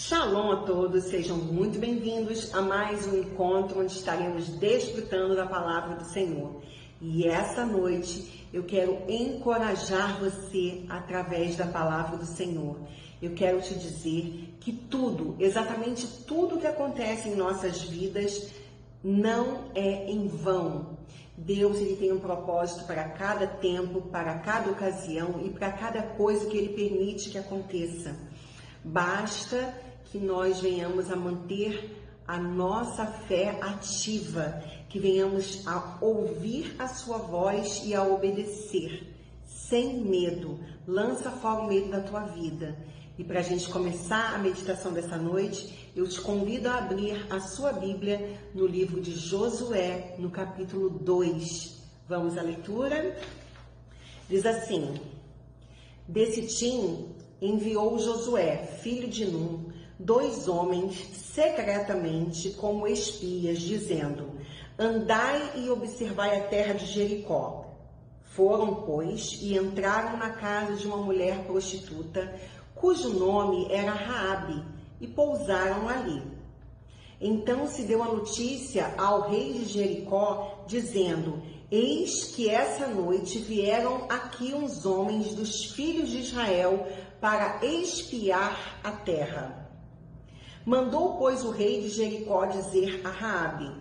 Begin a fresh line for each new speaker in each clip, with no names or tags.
Shalom a todos, sejam muito bem-vindos a mais um encontro onde estaremos desfrutando da palavra do Senhor. E essa noite eu quero encorajar você através da palavra do Senhor. Eu quero te dizer que tudo, exatamente tudo que acontece em nossas vidas, não é em vão. Deus ele tem um propósito para cada tempo, para cada ocasião e para cada coisa que ele permite que aconteça. Basta que nós venhamos a manter a nossa fé ativa, que venhamos a ouvir a sua voz e a obedecer, sem medo. Lança fora o medo da tua vida. E para a gente começar a meditação dessa noite, eu te convido a abrir a sua Bíblia no livro de Josué, no capítulo 2. Vamos à leitura? Diz assim: Desse tim enviou Josué, filho de Num, dois homens secretamente como espias, dizendo: Andai e observai a terra de Jericó. Foram, pois, e entraram na casa de uma mulher prostituta, cujo nome era Raabe, e pousaram ali. Então se deu a notícia ao rei de Jericó, dizendo: Eis que essa noite vieram aqui uns homens dos filhos de Israel para espiar a terra. Mandou, pois, o rei de Jericó dizer a Raabe: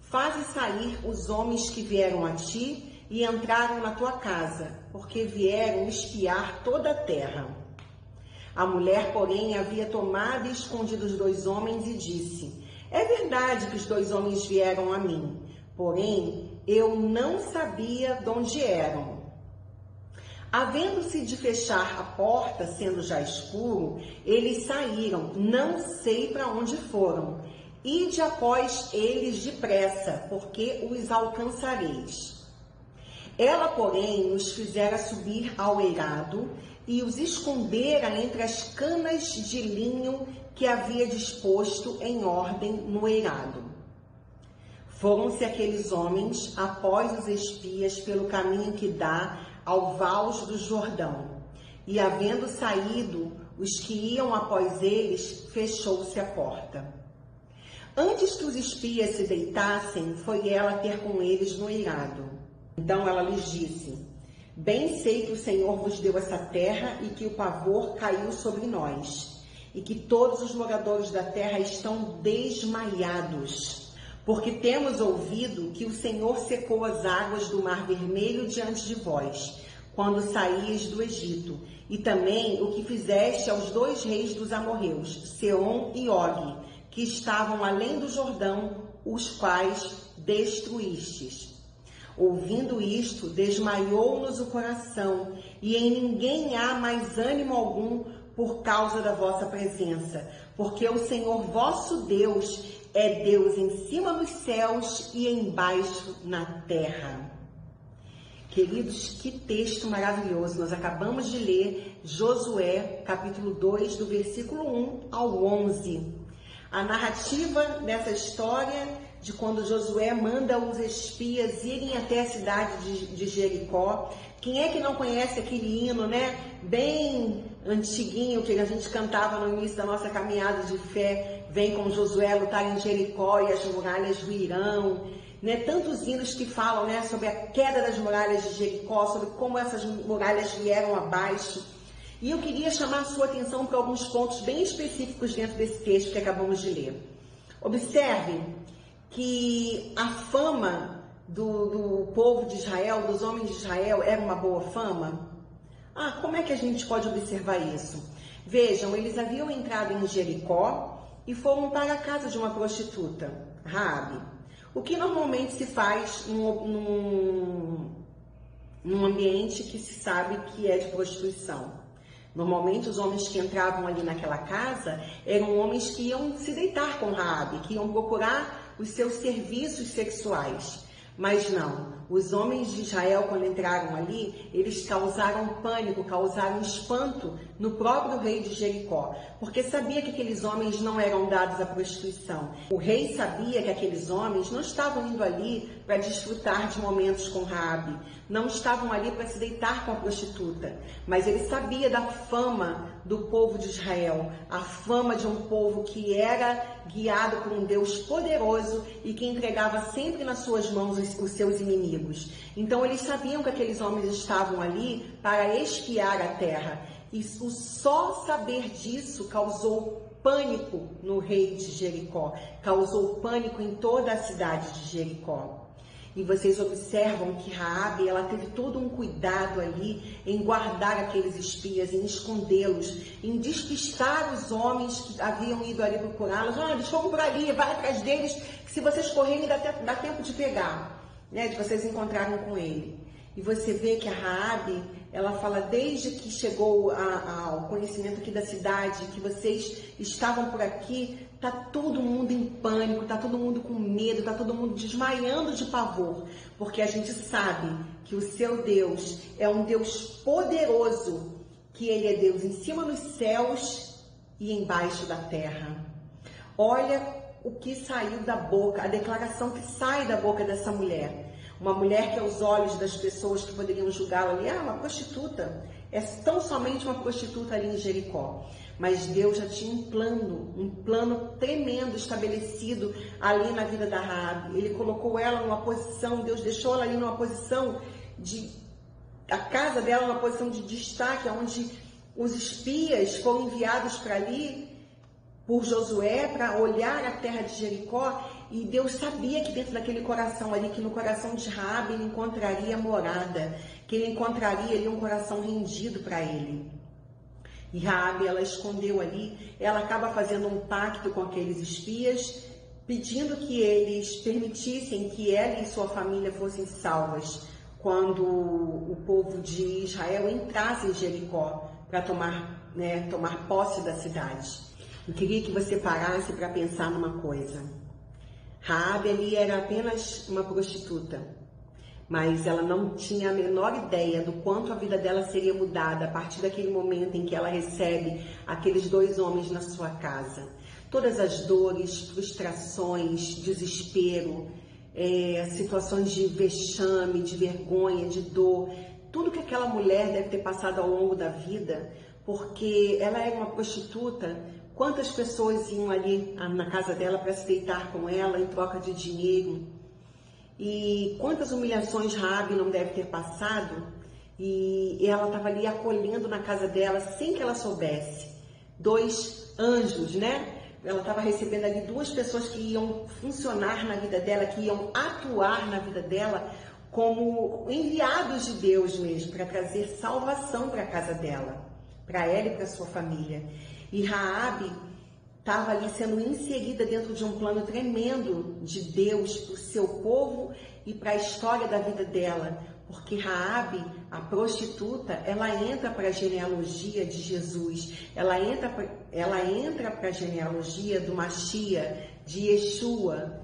Faze sair os homens que vieram a ti e entraram na tua casa, porque vieram espiar toda a terra. A mulher, porém, havia tomado e escondido os dois homens e disse: É verdade que os dois homens vieram a mim, porém eu não sabia de onde eram. Havendo-se de fechar a porta, sendo já escuro, eles saíram, não sei para onde foram. Ide após eles depressa, porque os alcançareis. Ela, porém, nos fizera subir ao eirado e os escondera entre as canas de linho que havia disposto em ordem no eirado. Foram-se aqueles homens após os espias pelo caminho que dá ao Vals do Jordão. E havendo saído os que iam após eles, fechou-se a porta. Antes que os espias se deitassem, foi ela ter com eles no eirado. Então ela lhes disse: Bem sei que o Senhor vos deu essa terra e que o pavor caiu sobre nós, e que todos os moradores da terra estão desmaiados, porque temos ouvido que o Senhor secou as águas do Mar Vermelho diante de vós, quando saíes do Egito, e também o que fizeste aos dois reis dos amorreus, Seom e Og, que estavam além do Jordão, os quais destruístes. Ouvindo isto, desmaiou-nos o coração, e em ninguém há mais ânimo algum por causa da vossa presença, porque o Senhor vosso Deus é Deus em cima dos céus e embaixo na terra. Queridos, que texto maravilhoso! Nós acabamos de ler Josué, capítulo 2, do versículo 1 ao 11. A narrativa dessa história de quando Josué manda os espias irem até a cidade de, de Jericó. Quem é que não conhece aquele hino, né? Bem antiguinho que a gente cantava no início da nossa caminhada de fé. Vem com Josué lutar em Jericó e as muralhas ruirão. Né? Tantos hinos que falam né, sobre a queda das muralhas de Jericó, sobre como essas muralhas vieram abaixo. E eu queria chamar a sua atenção para alguns pontos bem específicos dentro desse texto que acabamos de ler. Observe que a fama do, do povo de Israel, dos homens de Israel, era uma boa fama? Ah, como é que a gente pode observar isso? Vejam, eles haviam entrado em Jericó e foram para a casa de uma prostituta, Raabe. O que normalmente se faz num, num, num ambiente que se sabe que é de prostituição. Normalmente os homens que entravam ali naquela casa eram homens que iam se deitar com Raabe, que iam procurar os seus serviços sexuais. Mas não, os homens de Israel, quando entraram ali, eles causaram pânico, causaram espanto no próprio rei de Jericó, porque sabia que aqueles homens não eram dados à prostituição. O rei sabia que aqueles homens não estavam indo ali para desfrutar de momentos com Raabe, não estavam ali para se deitar com a prostituta, mas ele sabia da fama do povo de Israel, a fama de um povo que era guiado por um Deus poderoso e que entregava sempre nas suas mãos os, os seus inimigos. Então eles sabiam que aqueles homens estavam ali para espiar a terra. E o só saber disso causou pânico no rei de Jericó, causou pânico em toda a cidade de Jericó. E vocês observam que Raabe, ela teve todo um cuidado ali em guardar aqueles espias, em escondê-los, em despistar os homens que haviam ido ali procurá-los. Ah, eles foram por ali, vai atrás deles, que se vocês correrem dá, dá tempo de pegar, né? De vocês encontrarem com ele. E você vê que a Raabe, ela fala desde que chegou a, a, ao conhecimento aqui da cidade, que vocês estavam por aqui, tá todo mundo em pânico, tá todo mundo com medo, tá todo mundo desmaiando de pavor, porque a gente sabe que o seu Deus é um Deus poderoso, que ele é Deus em cima nos céus e embaixo da terra. Olha o que saiu da boca, a declaração que sai da boca dessa mulher. Uma mulher que aos olhos das pessoas que poderiam julgá-la ali, ah, uma prostituta. É tão somente uma prostituta ali em Jericó. Mas Deus já tinha um plano, um plano tremendo estabelecido ali na vida da Rabi. Ele colocou ela numa posição, Deus deixou ela ali numa posição de a casa dela numa posição de destaque, onde os espias foram enviados para ali por Josué para olhar a terra de Jericó e Deus sabia que dentro daquele coração ali, que no coração de Rabi ele encontraria morada, que ele encontraria ali um coração rendido para ele. E Rabi, ela escondeu ali, ela acaba fazendo um pacto com aqueles espias, pedindo que eles permitissem que ela e sua família fossem salvas quando o povo de Israel entrasse em Jericó para tomar, né, tomar posse da cidade. Eu queria que você parasse para pensar numa coisa. Raabe ali era apenas uma prostituta, mas ela não tinha a menor ideia do quanto a vida dela seria mudada a partir daquele momento em que ela recebe aqueles dois homens na sua casa. Todas as dores, frustrações, desespero, é, situações de vexame, de vergonha, de dor, tudo que aquela mulher deve ter passado ao longo da vida, porque ela era uma prostituta Quantas pessoas iam ali na casa dela para se deitar com ela em troca de dinheiro? E quantas humilhações Rabi não deve ter passado? E ela estava ali acolhendo na casa dela sem que ela soubesse. Dois anjos, né? Ela estava recebendo ali duas pessoas que iam funcionar na vida dela, que iam atuar na vida dela como enviados de Deus mesmo, para trazer salvação para a casa dela, para ela e para sua família. E Raabe estava ali sendo inserida dentro de um plano tremendo de Deus para o seu povo e para a história da vida dela, porque Raabe, a prostituta, ela entra para a genealogia de Jesus, ela entra ela entra para a genealogia do Machia, de Yeshua,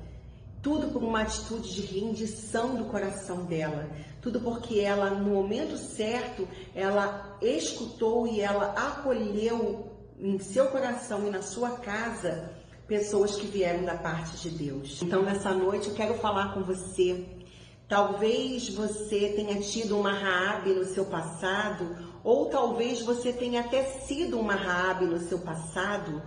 tudo por uma atitude de rendição do coração dela, tudo porque ela no momento certo, ela escutou e ela acolheu em seu coração e na sua casa pessoas que vieram da parte de Deus. Então, nessa noite, eu quero falar com você. Talvez você tenha tido uma Raabe no seu passado, ou talvez você tenha até sido uma Raabe no seu passado.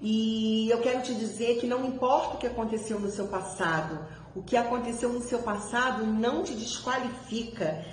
E eu quero te dizer que não importa o que aconteceu no seu passado, o que aconteceu no seu passado não te desqualifica,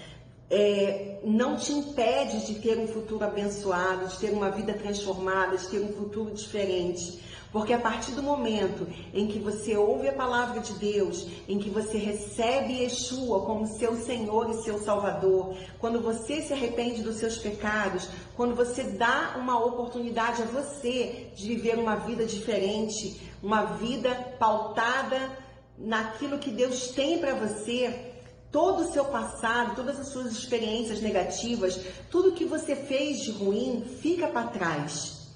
é, não te impede de ter um futuro abençoado, de ter uma vida transformada, de ter um futuro diferente. Porque a partir do momento em que você ouve a palavra de Deus, em que você recebe Yeshua como seu Senhor e seu Salvador, quando você se arrepende dos seus pecados, quando você dá uma oportunidade a você de viver uma vida diferente, uma vida pautada naquilo que Deus tem para você, todo o seu passado, todas as suas experiências negativas, tudo que você fez de ruim fica para trás.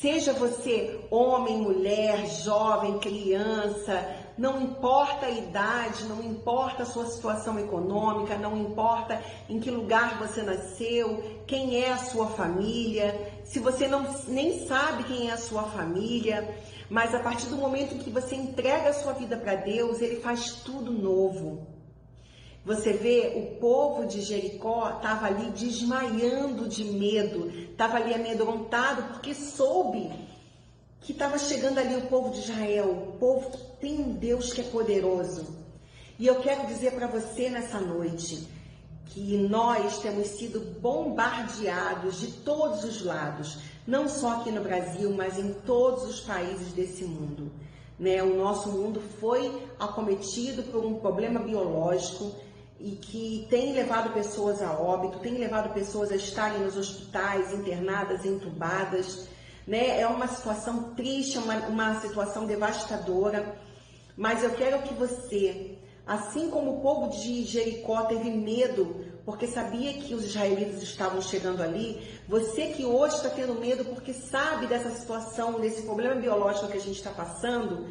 Seja você homem, mulher, jovem, criança, não importa a idade, não importa a sua situação econômica, não importa em que lugar você nasceu, quem é a sua família, se você não, nem sabe quem é a sua família, mas a partir do momento que você entrega a sua vida para Deus, Ele faz tudo novo. Você vê, o povo de Jericó estava ali desmaiando de medo, estava ali amedrontado, porque soube que estava chegando ali o povo de Israel. O povo tem um Deus que é poderoso. E eu quero dizer para você nessa noite que nós temos sido bombardeados de todos os lados, não só aqui no Brasil, mas em todos os países desse mundo. Né? O nosso mundo foi acometido por um problema biológico e que tem levado pessoas a óbito, tem levado pessoas a estarem nos hospitais, internadas, entubadas. Né? É uma situação triste, uma, uma situação devastadora, mas eu quero que você, assim como o povo de Jericó teve medo porque sabia que os israelitas estavam chegando ali, você que hoje está tendo medo porque sabe dessa situação, desse problema biológico que a gente está passando,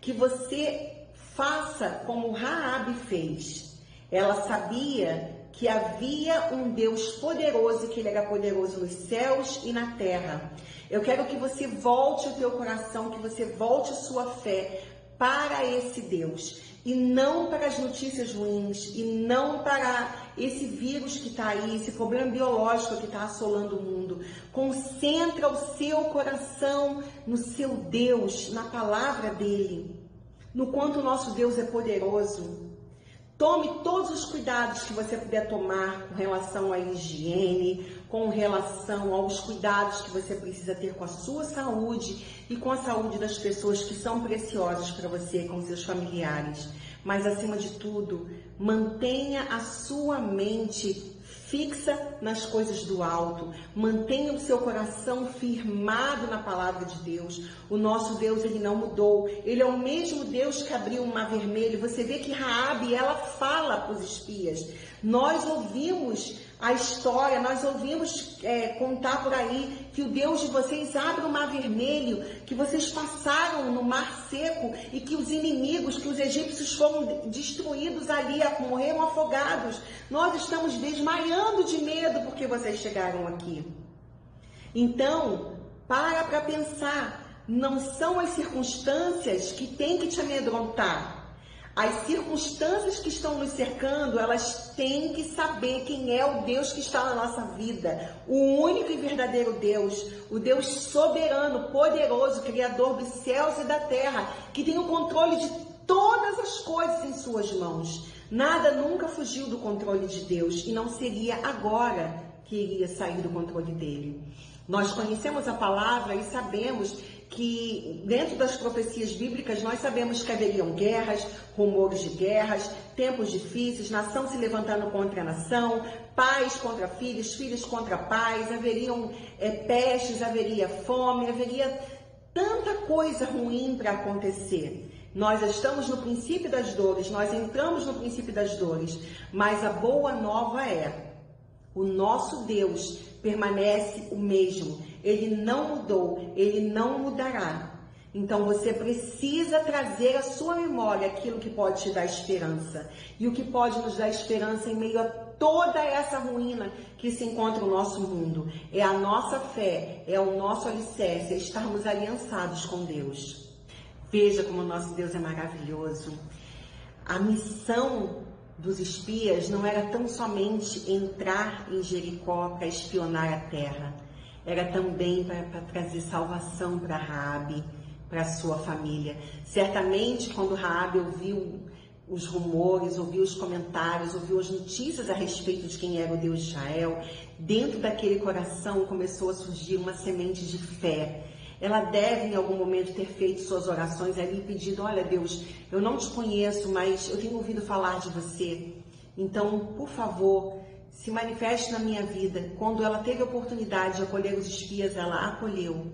que você faça como Raabe fez ela sabia que havia um Deus poderoso, que ele era poderoso nos céus e na terra. Eu quero que você volte o teu coração, que você volte sua fé para esse Deus e não para as notícias ruins e não para esse vírus que está aí, esse problema biológico que está assolando o mundo. Concentra o seu coração no seu Deus, na palavra dele, no quanto o nosso Deus é poderoso. Tome todos os cuidados que você puder tomar com relação à higiene, com relação aos cuidados que você precisa ter com a sua saúde e com a saúde das pessoas que são preciosas para você, com seus familiares. Mas acima de tudo, mantenha a sua mente fixa nas coisas do alto, mantenha o seu coração firmado na palavra de Deus. O nosso Deus, ele não mudou. Ele é o mesmo Deus que abriu o mar vermelho. Você vê que Raabe, ela fala para os espias. Nós ouvimos a história, nós ouvimos é, contar por aí que o Deus de vocês abre o mar vermelho, que vocês passaram no mar seco e que os inimigos, que os egípcios foram destruídos ali, morreram afogados. Nós estamos desmaiando de medo porque vocês chegaram aqui. Então, para para pensar, não são as circunstâncias que têm que te amedrontar. As circunstâncias que estão nos cercando, elas têm que saber quem é o Deus que está na nossa vida. O único e verdadeiro Deus, o Deus soberano, poderoso, criador dos céus e da terra, que tem o controle de todas as coisas em suas mãos. Nada nunca fugiu do controle de Deus e não seria agora que iria sair do controle dele. Nós conhecemos a palavra e sabemos que dentro das profecias bíblicas nós sabemos que haveriam guerras, rumores de guerras, tempos difíceis, nação se levantando contra a nação, pais contra filhos, filhos contra pais, haveriam é, pestes, haveria fome, haveria tanta coisa ruim para acontecer. Nós estamos no princípio das dores, nós entramos no princípio das dores, mas a boa nova é: o nosso Deus permanece o mesmo. Ele não mudou, ele não mudará. Então você precisa trazer à sua memória aquilo que pode te dar esperança. E o que pode nos dar esperança em meio a toda essa ruína que se encontra no nosso mundo. É a nossa fé, é o nosso alicerce, é estarmos aliançados com Deus. Veja como o nosso Deus é maravilhoso. A missão dos espias não era tão somente entrar em Jericó para espionar a terra era também para trazer salvação para Raabe, para sua família. Certamente, quando Raabe ouviu os rumores, ouviu os comentários, ouviu as notícias a respeito de quem era o Deus de Israel, dentro daquele coração começou a surgir uma semente de fé. Ela deve, em algum momento, ter feito suas orações ali e pedido: Olha, Deus, eu não te conheço, mas eu tenho ouvido falar de você. Então, por favor, se manifeste na minha vida. Quando ela teve a oportunidade de acolher os espias, ela acolheu.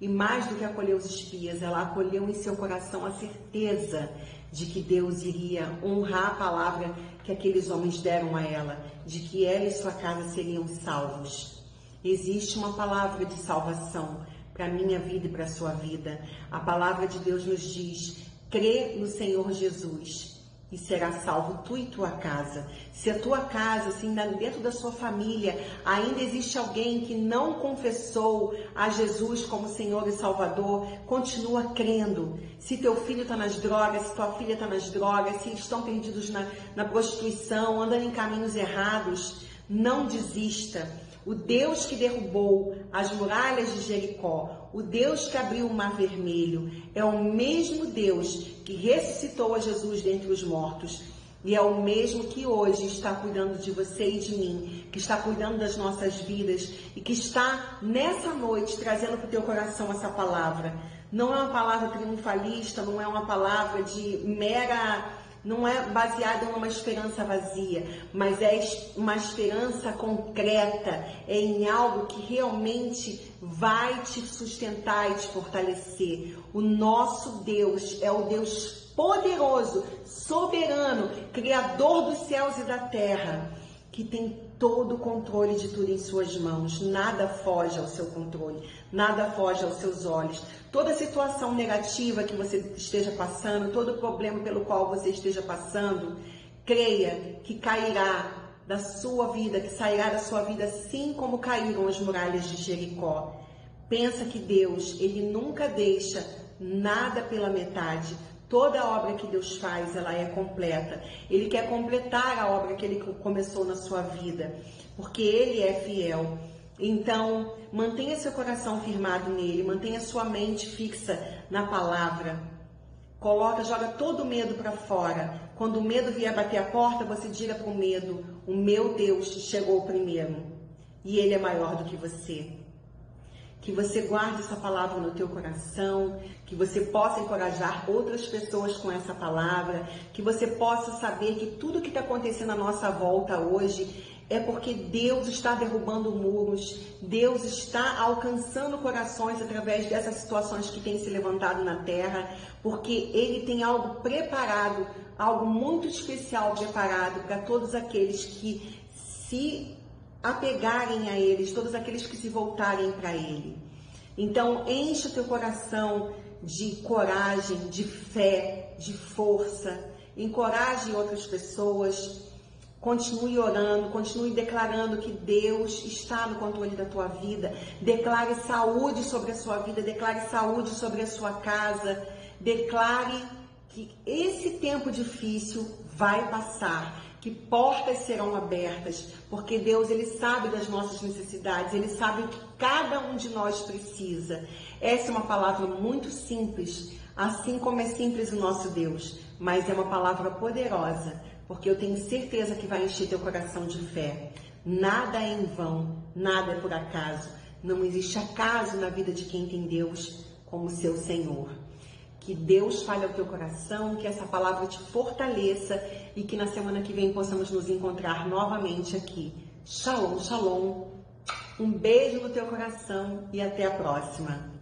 E mais do que acolher os espias, ela acolheu em seu coração a certeza de que Deus iria honrar a palavra que aqueles homens deram a ela, de que ela e sua casa seriam salvos. Existe uma palavra de salvação para a minha vida e para a sua vida. A palavra de Deus nos diz: crê no Senhor Jesus e será salvo tu e tua casa. Se a tua casa, assim, dentro da sua família, ainda existe alguém que não confessou a Jesus como Senhor e Salvador, continua crendo. Se teu filho está nas drogas, se tua filha está nas drogas, se estão perdidos na, na prostituição, andando em caminhos errados, não desista. O Deus que derrubou as muralhas de Jericó, o Deus que abriu o mar vermelho, é o mesmo Deus que ressuscitou a Jesus dentre os mortos. E é o mesmo que hoje está cuidando de você e de mim, que está cuidando das nossas vidas e que está nessa noite trazendo para o teu coração essa palavra. Não é uma palavra triunfalista, não é uma palavra de mera não é baseada em uma esperança vazia, mas é uma esperança concreta, é em algo que realmente vai te sustentar e te fortalecer. O nosso Deus é o Deus poderoso, soberano, criador dos céus e da terra, que tem todo o controle de tudo em suas mãos. Nada foge ao seu controle, nada foge aos seus olhos. Toda situação negativa que você esteja passando, todo problema pelo qual você esteja passando, creia que cairá da sua vida, que sairá da sua vida assim como caíram as muralhas de Jericó. Pensa que Deus, ele nunca deixa nada pela metade. Toda obra que Deus faz, ela é completa. Ele quer completar a obra que ele começou na sua vida, porque ele é fiel. Então, mantenha seu coração firmado nele, mantenha sua mente fixa na palavra. Coloca, joga todo o medo para fora. Quando o medo vier bater a porta, você diga para o medo: "O meu Deus chegou primeiro, e ele é maior do que você" que você guarde essa palavra no teu coração, que você possa encorajar outras pessoas com essa palavra, que você possa saber que tudo que está acontecendo à nossa volta hoje é porque Deus está derrubando muros, Deus está alcançando corações através dessas situações que têm se levantado na terra, porque Ele tem algo preparado, algo muito especial preparado para todos aqueles que se apegarem a eles, todos aqueles que se voltarem para ele. Então, enche o teu coração de coragem, de fé, de força, encoraje outras pessoas, continue orando, continue declarando que Deus está no controle da tua vida, declare saúde sobre a sua vida, declare saúde sobre a sua casa, declare que esse tempo difícil vai passar que portas serão abertas, porque Deus ele sabe das nossas necessidades, ele sabe o que cada um de nós precisa. Essa é uma palavra muito simples, assim como é simples o nosso Deus, mas é uma palavra poderosa, porque eu tenho certeza que vai encher teu coração de fé. Nada é em vão, nada é por acaso. Não existe acaso na vida de quem tem Deus como seu Senhor. Que Deus fale ao teu coração, que essa palavra te fortaleça e que na semana que vem possamos nos encontrar novamente aqui. Shalom, shalom. Um beijo no teu coração e até a próxima.